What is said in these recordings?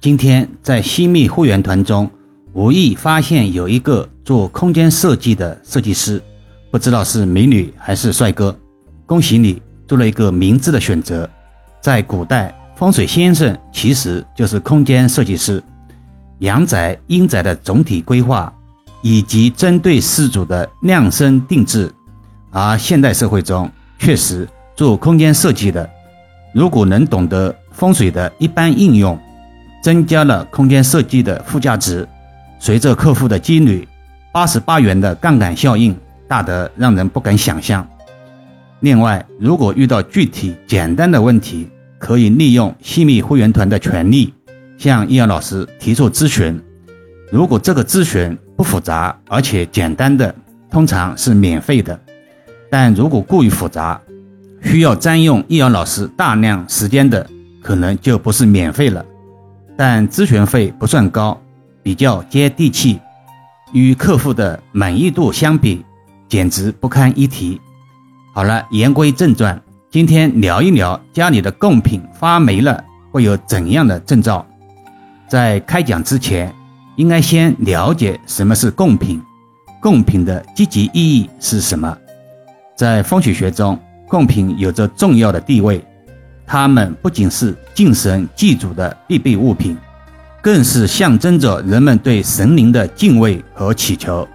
今天在西密会员团中，无意发现有一个做空间设计的设计师，不知道是美女还是帅哥。恭喜你做了一个明智的选择。在古代，风水先生其实就是空间设计师，阳宅、阴宅的总体规划，以及针对事主的量身定制。而现代社会中，确实做空间设计的，如果能懂得风水的一般应用。增加了空间设计的附加值，随着客户的积累，八十八元的杠杆效应大得让人不敢想象。另外，如果遇到具体简单的问题，可以利用西米会员团的权利，向易阳老师提出咨询。如果这个咨询不复杂而且简单的，通常是免费的；但如果过于复杂，需要占用易阳老师大量时间的，可能就不是免费了。但咨询费不算高，比较接地气，与客户的满意度相比，简直不堪一提。好了，言归正传，今天聊一聊家里的贡品发霉了会有怎样的征兆。在开讲之前，应该先了解什么是贡品，贡品的积极意义是什么。在风水学中，贡品有着重要的地位。它们不仅是敬神祭祖的必备物品，更是象征着人们对神灵的敬畏和祈求。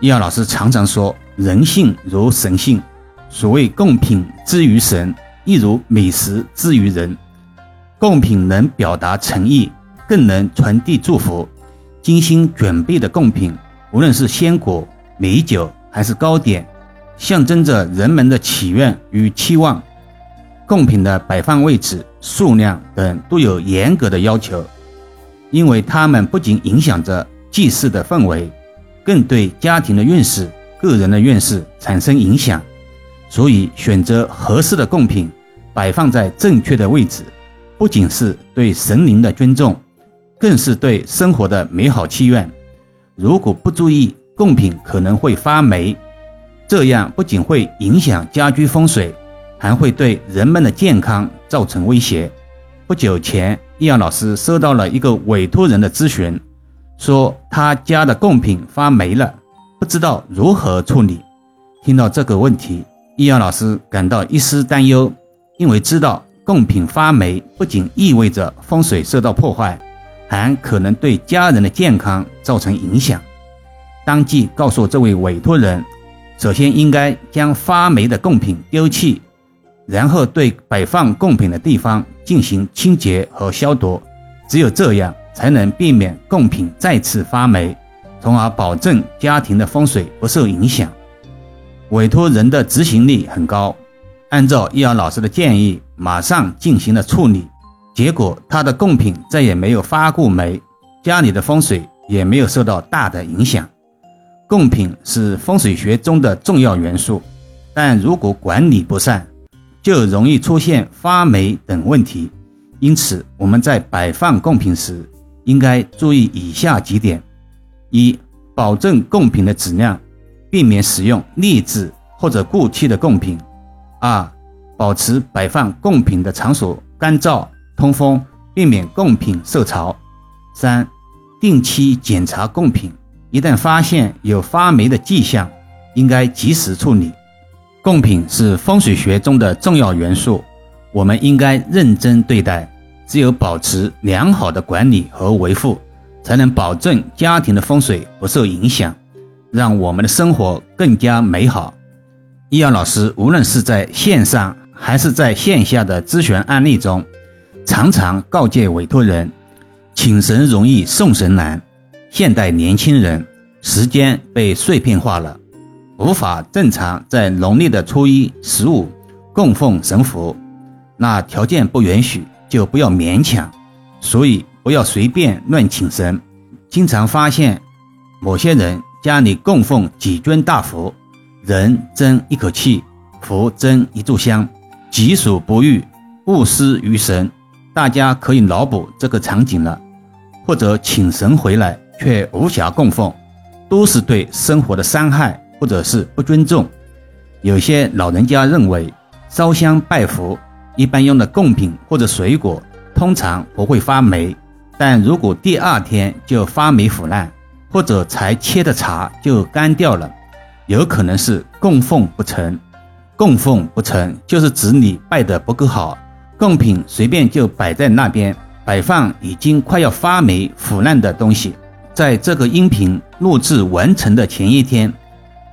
易阳老师常常说：“人性如神性，所谓贡品之于神，亦如美食之于人。贡品能表达诚意，更能传递祝福。精心准备的贡品，无论是鲜果、美酒还是糕点，象征着人们的祈愿与期望。”贡品的摆放位置、数量等都有严格的要求，因为它们不仅影响着祭祀的氛围，更对家庭的运势、个人的运势产生影响。所以，选择合适的贡品，摆放在正确的位置，不仅是对神灵的尊重，更是对生活的美好祈愿。如果不注意，贡品可能会发霉，这样不仅会影响家居风水。还会对人们的健康造成威胁。不久前，易阳老师收到了一个委托人的咨询，说他家的贡品发霉了，不知道如何处理。听到这个问题，易阳老师感到一丝担忧，因为知道贡品发霉不仅意味着风水受到破坏，还可能对家人的健康造成影响。当即告诉这位委托人，首先应该将发霉的贡品丢弃。然后对摆放贡品的地方进行清洁和消毒，只有这样才能避免贡品再次发霉，从而保证家庭的风水不受影响。委托人的执行力很高，按照易阳老师的建议，马上进行了处理，结果他的贡品再也没有发过霉，家里的风水也没有受到大的影响。贡品是风水学中的重要元素，但如果管理不善，就容易出现发霉等问题，因此我们在摆放贡品时，应该注意以下几点：一、保证贡品的质量，避免使用劣质或者过期的贡品；二、保持摆放贡品的场所干燥通风，避免贡品受潮；三、定期检查贡品，一旦发现有发霉的迹象，应该及时处理。贡品是风水学中的重要元素，我们应该认真对待。只有保持良好的管理和维护，才能保证家庭的风水不受影响，让我们的生活更加美好。易阳老师无论是在线上还是在线下的咨询案例中，常常告诫委托人：请神容易送神难。现代年轻人时间被碎片化了。无法正常在农历的初一、十五供奉神佛，那条件不允许就不要勉强，所以不要随便乱请神。经常发现某些人家里供奉几尊大佛，人争一口气，佛争一炷香，己所不欲，勿施于神。大家可以脑补这个场景了，或者请神回来却无暇供奉，都是对生活的伤害。或者是不尊重，有些老人家认为烧香拜佛一般用的贡品或者水果通常不会发霉，但如果第二天就发霉腐烂，或者才切的茶就干掉了，有可能是供奉不成。供奉不成，就是指你拜得不够好，贡品随便就摆在那边，摆放已经快要发霉腐烂的东西。在这个音频录制完成的前一天，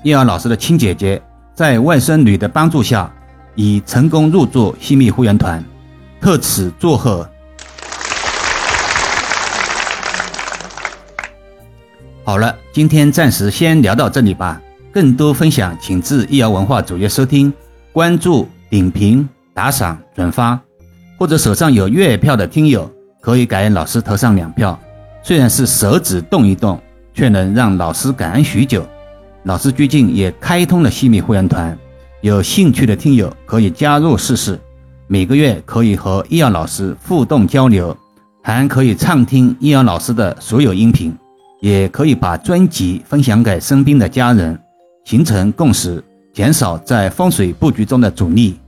叶瑶老师的亲姐姐在外孙女的帮助下，已成功入座西密会员团，特此祝贺。好了，今天暂时先聊到这里吧。更多分享，请至易瑶文化主页收听、关注、点评、打赏、转发，或者手上有月票的听友，可以感恩老师投上两票。虽然是手指动一动，却能让老师感恩许久。老师最近也开通了西米会员团，有兴趣的听友可以加入试试。每个月可以和易阳老师互动交流，还可以畅听易阳老师的所有音频，也可以把专辑分享给身边的家人。形成共识，减少在风水布局中的阻力。